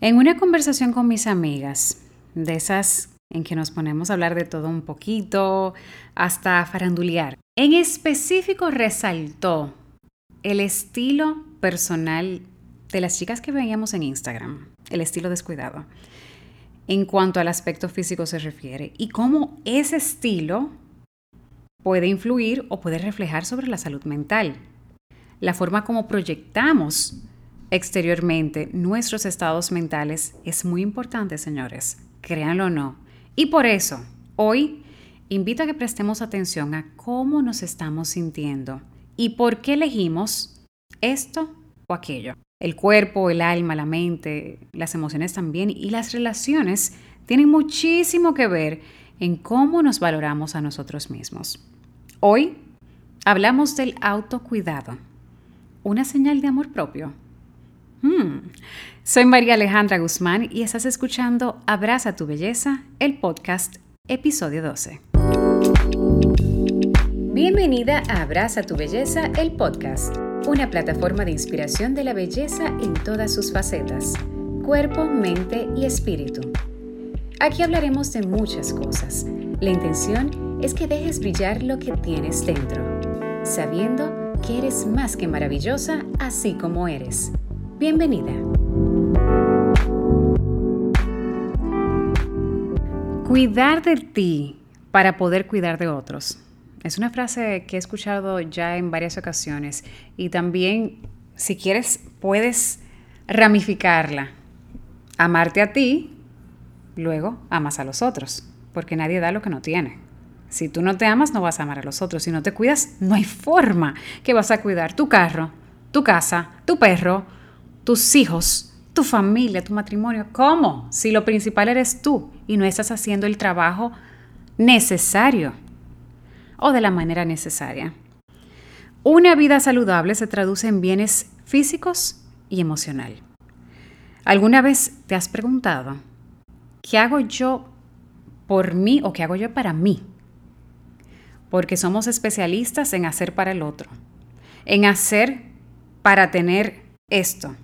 En una conversación con mis amigas, de esas en que nos ponemos a hablar de todo un poquito, hasta farandulear, en específico resaltó el estilo personal de las chicas que veíamos en Instagram, el estilo descuidado, en cuanto al aspecto físico se refiere, y cómo ese estilo puede influir o puede reflejar sobre la salud mental, la forma como proyectamos exteriormente nuestros estados mentales es muy importante, señores, créanlo o no. Y por eso, hoy invito a que prestemos atención a cómo nos estamos sintiendo y por qué elegimos esto o aquello. El cuerpo, el alma, la mente, las emociones también y las relaciones tienen muchísimo que ver en cómo nos valoramos a nosotros mismos. Hoy hablamos del autocuidado, una señal de amor propio Hmm. Soy María Alejandra Guzmán y estás escuchando Abraza tu Belleza, el podcast, episodio 12. Bienvenida a Abraza tu Belleza, el podcast, una plataforma de inspiración de la belleza en todas sus facetas, cuerpo, mente y espíritu. Aquí hablaremos de muchas cosas. La intención es que dejes brillar lo que tienes dentro, sabiendo que eres más que maravillosa así como eres. Bienvenida. Cuidar de ti para poder cuidar de otros. Es una frase que he escuchado ya en varias ocasiones y también, si quieres, puedes ramificarla. Amarte a ti, luego amas a los otros, porque nadie da lo que no tiene. Si tú no te amas, no vas a amar a los otros. Si no te cuidas, no hay forma que vas a cuidar tu carro, tu casa, tu perro, tus hijos, tu familia, tu matrimonio. ¿Cómo? Si lo principal eres tú y no estás haciendo el trabajo necesario o de la manera necesaria. Una vida saludable se traduce en bienes físicos y emocional. ¿Alguna vez te has preguntado, ¿qué hago yo por mí o qué hago yo para mí? Porque somos especialistas en hacer para el otro, en hacer para tener esto,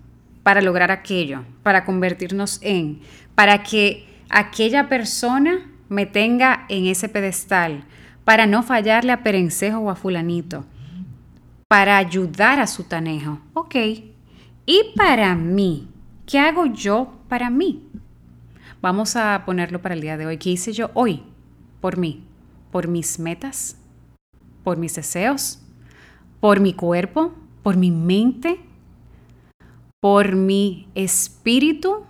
para lograr aquello, para convertirnos en, para que aquella persona me tenga en ese pedestal, para no fallarle a Perencejo o a fulanito, para ayudar a su tanejo. Ok. Y para mí, ¿qué hago yo para mí? Vamos a ponerlo para el día de hoy. ¿Qué hice yo hoy por mí? Por mis metas, por mis deseos, por mi cuerpo, por mi mente, por mi espíritu,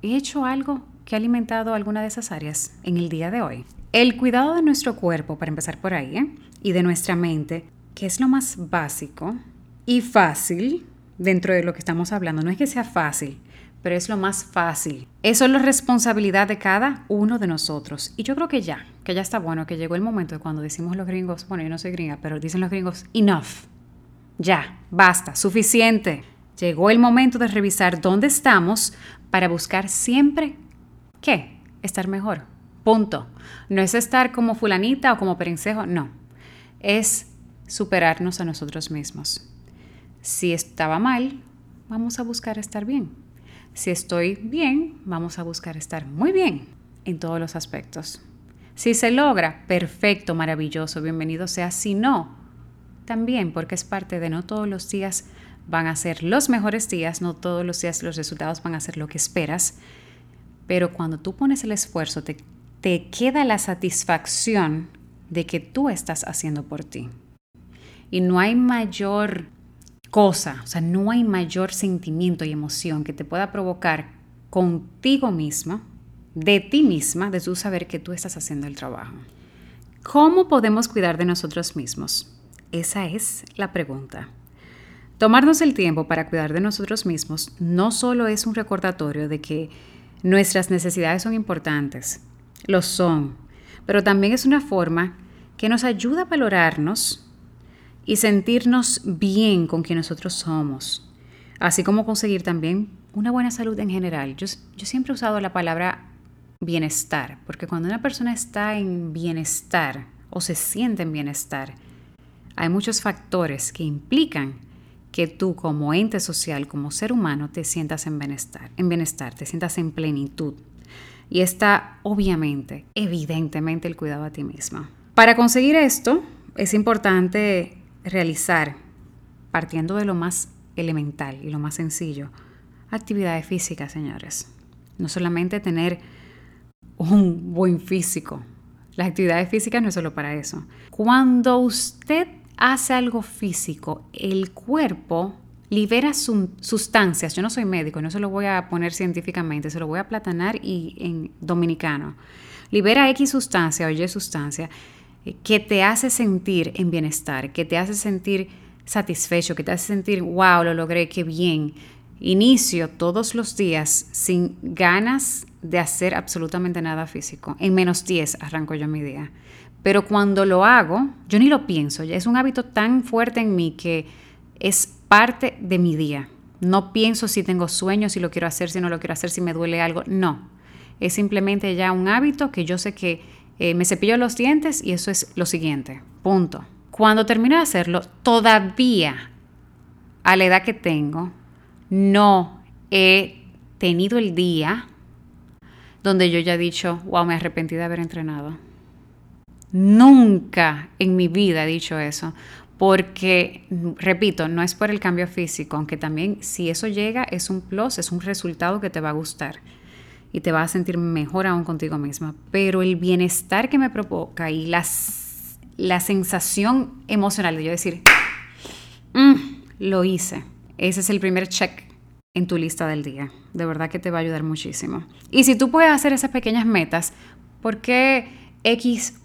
he hecho algo que ha alimentado alguna de esas áreas en el día de hoy. El cuidado de nuestro cuerpo, para empezar por ahí, y de nuestra mente, que es lo más básico y fácil dentro de lo que estamos hablando. No es que sea fácil, pero es lo más fácil. Eso es la responsabilidad de cada uno de nosotros. Y yo creo que ya, que ya está bueno, que llegó el momento de cuando decimos los gringos, bueno, yo no soy gringa, pero dicen los gringos, enough. Ya, basta, suficiente. Llegó el momento de revisar dónde estamos para buscar siempre qué, estar mejor. Punto. No es estar como fulanita o como perencejo, no. Es superarnos a nosotros mismos. Si estaba mal, vamos a buscar estar bien. Si estoy bien, vamos a buscar estar muy bien en todos los aspectos. Si se logra, perfecto, maravilloso, bienvenido sea. Si no, también porque es parte de no todos los días van a ser los mejores días, no todos los días los resultados van a ser lo que esperas, pero cuando tú pones el esfuerzo, te, te queda la satisfacción de que tú estás haciendo por ti. Y no hay mayor cosa, o sea, no hay mayor sentimiento y emoción que te pueda provocar contigo misma, de ti misma, de tu saber que tú estás haciendo el trabajo. ¿Cómo podemos cuidar de nosotros mismos? Esa es la pregunta. Tomarnos el tiempo para cuidar de nosotros mismos no solo es un recordatorio de que nuestras necesidades son importantes, lo son, pero también es una forma que nos ayuda a valorarnos y sentirnos bien con quien nosotros somos, así como conseguir también una buena salud en general. Yo, yo siempre he usado la palabra bienestar, porque cuando una persona está en bienestar o se siente en bienestar, hay muchos factores que implican que tú como ente social, como ser humano, te sientas en bienestar, en bienestar, te sientas en plenitud. Y está obviamente, evidentemente, el cuidado a ti misma. Para conseguir esto, es importante realizar, partiendo de lo más elemental y lo más sencillo, actividades físicas, señores. No solamente tener un buen físico. Las actividades físicas no es solo para eso. Cuando usted hace algo físico, el cuerpo libera sustancias. Yo no soy médico, no se lo voy a poner científicamente, se lo voy a platanar y en dominicano. Libera X sustancia o Y sustancia eh, que te hace sentir en bienestar, que te hace sentir satisfecho, que te hace sentir, wow, lo logré, qué bien. Inicio todos los días sin ganas de hacer absolutamente nada físico. En menos 10 arranco yo mi día. Pero cuando lo hago, yo ni lo pienso, es un hábito tan fuerte en mí que es parte de mi día. No pienso si tengo sueños, si lo quiero hacer, si no lo quiero hacer, si me duele algo. No. Es simplemente ya un hábito que yo sé que eh, me cepillo los dientes y eso es lo siguiente. Punto. Cuando termino de hacerlo, todavía a la edad que tengo, no he tenido el día donde yo ya he dicho, wow, me arrepentí de haber entrenado. Nunca en mi vida he dicho eso, porque, repito, no es por el cambio físico, aunque también si eso llega es un plus, es un resultado que te va a gustar y te va a sentir mejor aún contigo misma, pero el bienestar que me provoca y las, la sensación emocional de yo decir, mm, lo hice, ese es el primer check en tu lista del día. De verdad que te va a ayudar muchísimo. Y si tú puedes hacer esas pequeñas metas, ¿por qué X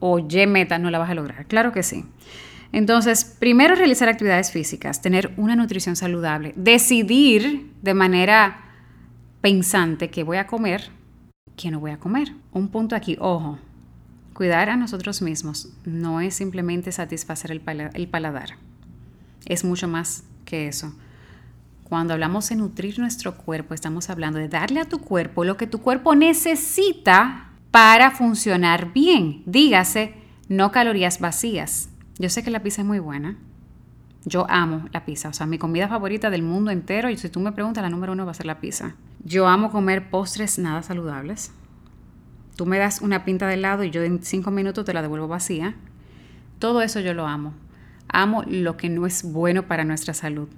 o Y meta no la vas a lograr. Claro que sí. Entonces, primero realizar actividades físicas, tener una nutrición saludable, decidir de manera pensante qué voy a comer, qué no voy a comer. Un punto aquí, ojo, cuidar a nosotros mismos no es simplemente satisfacer el paladar, es mucho más que eso. Cuando hablamos de nutrir nuestro cuerpo, estamos hablando de darle a tu cuerpo lo que tu cuerpo necesita para funcionar bien. Dígase, no calorías vacías. Yo sé que la pizza es muy buena. Yo amo la pizza, o sea, mi comida favorita del mundo entero, y si tú me preguntas, la número uno va a ser la pizza. Yo amo comer postres nada saludables. Tú me das una pinta de helado y yo en cinco minutos te la devuelvo vacía. Todo eso yo lo amo. Amo lo que no es bueno para nuestra salud.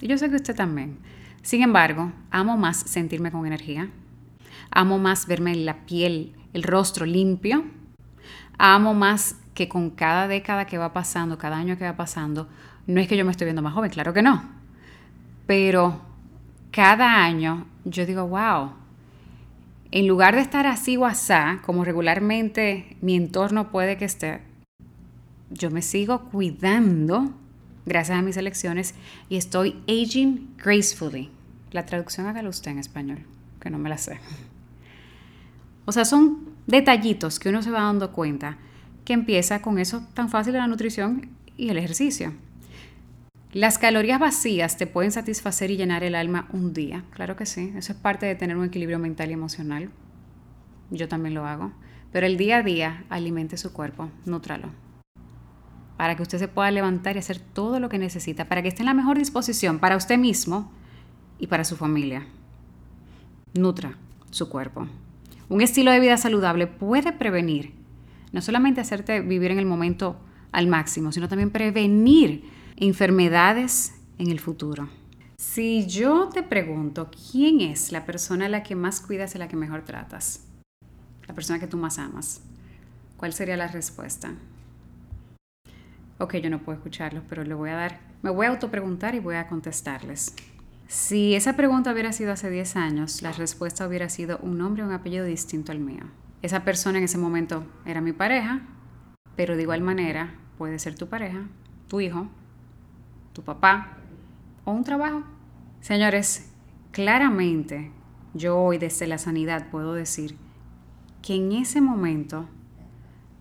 Y yo sé que usted también. Sin embargo, amo más sentirme con energía. Amo más verme en la piel el rostro limpio. Amo más que con cada década que va pasando, cada año que va pasando, no es que yo me estoy viendo más joven, claro que no. Pero cada año yo digo, wow, en lugar de estar así o asá, como regularmente mi entorno puede que esté, yo me sigo cuidando gracias a mis elecciones y estoy aging gracefully. La traducción hágalo usted en español, que no me la sé. O sea, son detallitos que uno se va dando cuenta que empieza con eso tan fácil de la nutrición y el ejercicio. Las calorías vacías te pueden satisfacer y llenar el alma un día, claro que sí, eso es parte de tener un equilibrio mental y emocional. Yo también lo hago. Pero el día a día alimente su cuerpo, nútralo. Para que usted se pueda levantar y hacer todo lo que necesita, para que esté en la mejor disposición para usted mismo y para su familia. Nutra su cuerpo. Un estilo de vida saludable puede prevenir, no solamente hacerte vivir en el momento al máximo, sino también prevenir enfermedades en el futuro. Si yo te pregunto, ¿quién es la persona a la que más cuidas y a la que mejor tratas? La persona que tú más amas. ¿Cuál sería la respuesta? Ok, yo no puedo escucharlos, pero le voy a dar, me voy a autopreguntar y voy a contestarles. Si esa pregunta hubiera sido hace 10 años, la respuesta hubiera sido un nombre o un apellido distinto al mío. Esa persona en ese momento era mi pareja, pero de igual manera puede ser tu pareja, tu hijo, tu papá o un trabajo. Señores, claramente yo hoy desde la sanidad puedo decir que en ese momento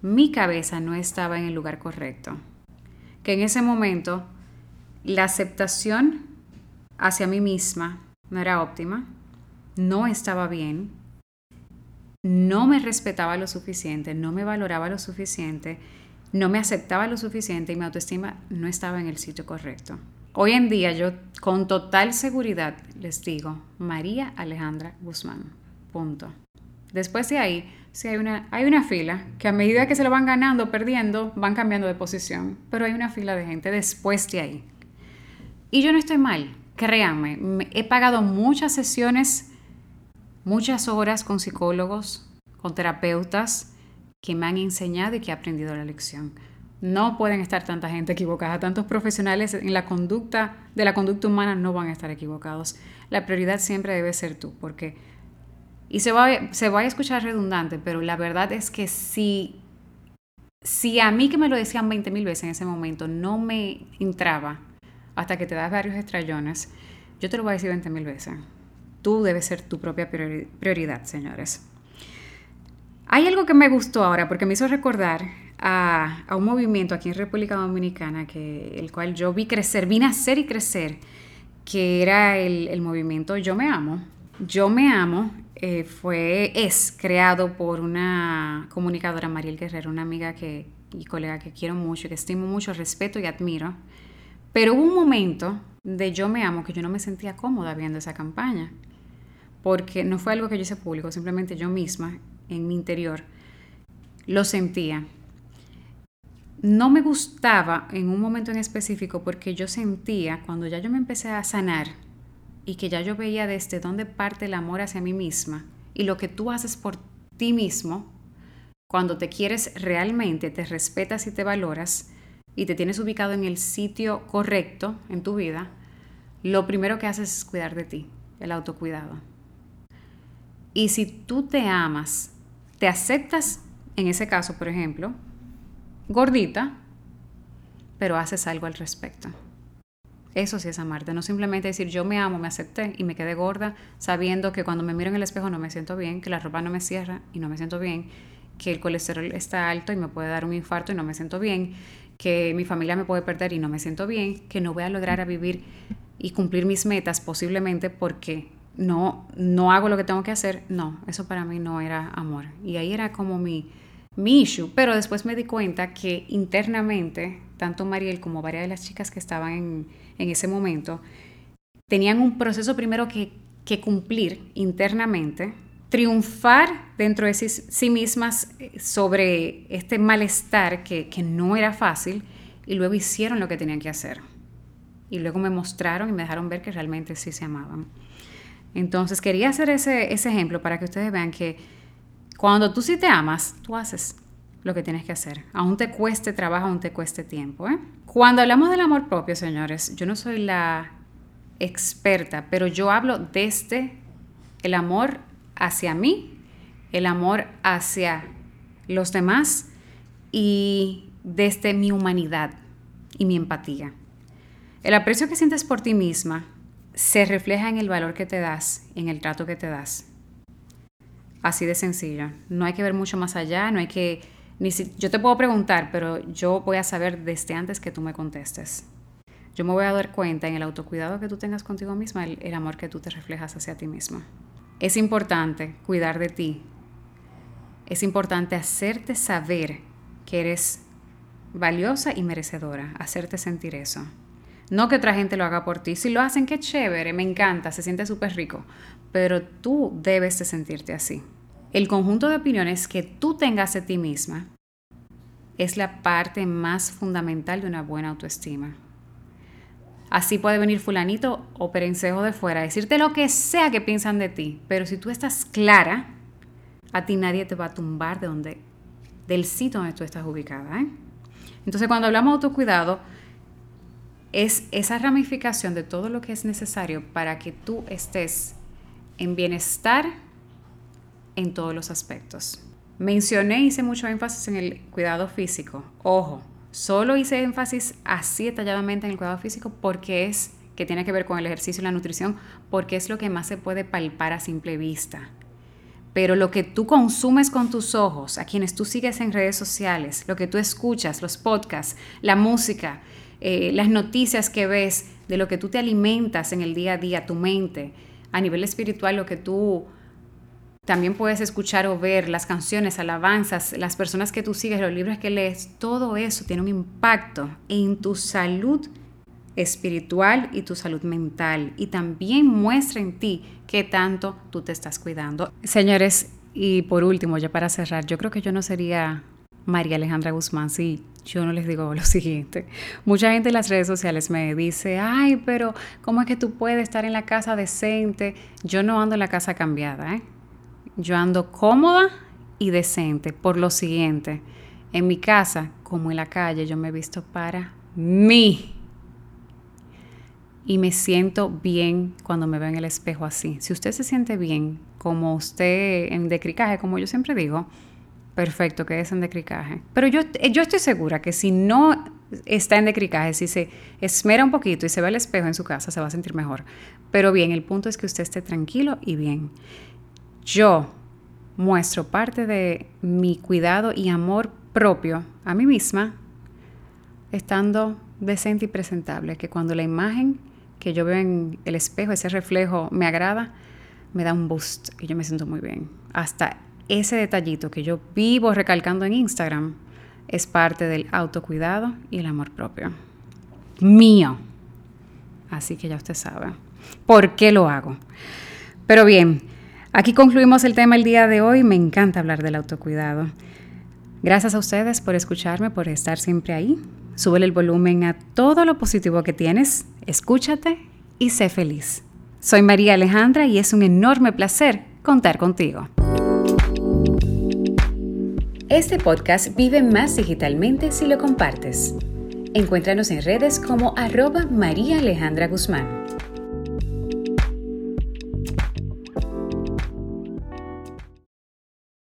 mi cabeza no estaba en el lugar correcto. Que en ese momento la aceptación hacia mí misma no era óptima, no estaba bien, no me respetaba lo suficiente, no me valoraba lo suficiente, no me aceptaba lo suficiente y mi autoestima no estaba en el sitio correcto. hoy en día yo con total seguridad les digo María Alejandra Guzmán. Punto. Después de ahí, sí hay una, hay una fila que a medida que se lo van ganando, perdiendo, van cambiando de posición. Pero hay una fila de gente después de ahí. Y yo no estoy mal, créanme. He pagado muchas sesiones, muchas horas con psicólogos, con terapeutas que me han enseñado y que he aprendido la lección. No pueden estar tanta gente equivocada, tantos profesionales en la conducta de la conducta humana no van a estar equivocados. La prioridad siempre debe ser tú, porque y se va, se va a escuchar redundante, pero la verdad es que si si a mí que me lo decían 20 mil veces en ese momento no me entraba hasta que te das varios estrellones, yo te lo voy a decir 20 mil veces. Tú debes ser tu propia prioridad, señores. Hay algo que me gustó ahora porque me hizo recordar a, un movimiento aquí en República Dominicana, que, el cual yo vi crecer, vi nacer y crecer, que era el, movimiento Yo Me Amo. Yo Me Amo eh, fue, es creado por una comunicadora, Mariel Guerrero, una amiga que, y colega que quiero mucho, que estimo mucho, respeto y admiro. Pero hubo un momento de Yo Me Amo que yo no me sentía cómoda viendo esa campaña, porque no fue algo que yo hice público, simplemente yo misma en mi interior, lo sentía. No me gustaba en un momento en específico porque yo sentía, cuando ya yo me empecé a sanar y que ya yo veía desde dónde parte el amor hacia mí misma y lo que tú haces por ti mismo, cuando te quieres realmente, te respetas y te valoras y te tienes ubicado en el sitio correcto en tu vida, lo primero que haces es cuidar de ti, el autocuidado. Y si tú te amas te aceptas, en ese caso, por ejemplo, gordita, pero haces algo al respecto. Eso sí es amarte, no simplemente decir yo me amo, me acepté y me quedé gorda sabiendo que cuando me miro en el espejo no me siento bien, que la ropa no me cierra y no me siento bien, que el colesterol está alto y me puede dar un infarto y no me siento bien, que mi familia me puede perder y no me siento bien, que no voy a lograr a vivir y cumplir mis metas posiblemente porque no, no hago lo que tengo que hacer, no, eso para mí no era amor. Y ahí era como mi, mi issue. Pero después me di cuenta que internamente, tanto Mariel como varias de las chicas que estaban en, en ese momento, tenían un proceso primero que, que cumplir internamente, triunfar dentro de sí, mismas eh, sobre este malestar que, que no era fácil y luego hicieron lo que tenían que hacer. Y luego me mostraron y me dejaron ver que realmente sí se amaban. Entonces quería hacer ese, ejemplo para que ustedes vean que cuando tú sí te amas, tú haces lo que tienes que hacer. Aún te cueste trabajo, aún te cueste tiempo. ¿eh? Cuando hablamos del amor propio, señores, yo no soy la experta, pero yo hablo desde el amor hacia mí, el amor hacia los demás y desde mi humanidad y mi empatía. El aprecio que sientes por ti misma se refleja en el valor que te das, en el trato que te das. Así de sencillo. No hay que ver mucho más allá, no hay que... Ni si, yo te puedo preguntar, pero yo voy a saber desde antes que tú me contestes. Yo me voy a dar cuenta en el autocuidado que tú tengas contigo misma, el, el amor que tú te reflejas hacia ti misma. Es importante cuidar de ti. Es importante hacerte saber que eres valiosa y merecedora, hacerte sentir eso. No que otra gente lo haga por ti. Si lo hacen, qué chévere, me encanta, se siente súper rico. Pero tú debes de sentirte así. El conjunto de opiniones que tú tengas de ti misma es la parte más fundamental de una buena autoestima. Así puede venir fulanito o perencejo de fuera, decirte lo que sea que piensan de ti, pero si tú estás clara, a ti nadie te va a tumbar de donde, del sitio donde tú estás ubicada. ¿eh? Entonces, cuando hablamos de autocuidado, es esa ramificación de todo lo que es necesario para que tú estés en bienestar en todos los aspectos. Mencioné, hice mucho énfasis en el cuidado físico. Ojo, solo hice énfasis así detalladamente en el cuidado físico porque es que tiene que ver con el ejercicio y la nutrición, porque es lo que más se puede palpar a simple vista. Pero lo que tú consumes con tus ojos, a quienes tú sigues en redes sociales, lo que tú escuchas, los podcasts, la música, eh, las noticias que ves, de lo que tú te alimentas en el día a día, tu mente, a nivel espiritual, lo que tú también puedes escuchar o ver, las canciones, alabanzas, las personas que tú sigues, los libros que lees, todo eso tiene un impacto en tu salud espiritual y tu salud mental y también muestra en ti qué tanto tú te estás cuidando. Señores, y por último, ya para cerrar, yo creo que yo no sería María Alejandra Guzmán si yo no les digo lo siguiente. Mucha gente en las redes sociales me dice, ay, pero ¿cómo es que tú puedes estar en la casa decente? Yo no ando en la casa cambiada, ¿eh? Yo ando cómoda y decente por lo siguiente. En mi casa, como en la calle, yo me he visto para mí y me siento bien cuando me veo en el espejo así. Si usted se siente bien, como usted en decricaje, como yo siempre digo, perfecto, que es en decricaje. Pero yo, yo estoy segura que si no está en decricaje, si se esmera un poquito y se ve al espejo en su casa, se va a sentir mejor. Pero bien, el punto es que usted esté tranquilo y bien. Yo muestro parte de mi cuidado y amor propio a mí misma estando decente y presentable, que cuando la imagen que yo veo en el espejo, ese reflejo me agrada, me da un boost y yo me siento muy bien. Hasta ese detallito que yo vivo recalcando en Instagram es parte del autocuidado y el amor propio. Mío. Así que ya usted sabe por qué lo hago. Pero bien, aquí concluimos el tema el día de hoy. Me encanta hablar del autocuidado. Gracias a ustedes por escucharme, por estar siempre ahí. Súbele el volumen a todo lo positivo que tienes, escúchate y sé feliz. Soy María Alejandra y es un enorme placer contar contigo. Este podcast vive más digitalmente si lo compartes. Encuéntranos en redes como arroba María Alejandra Guzmán.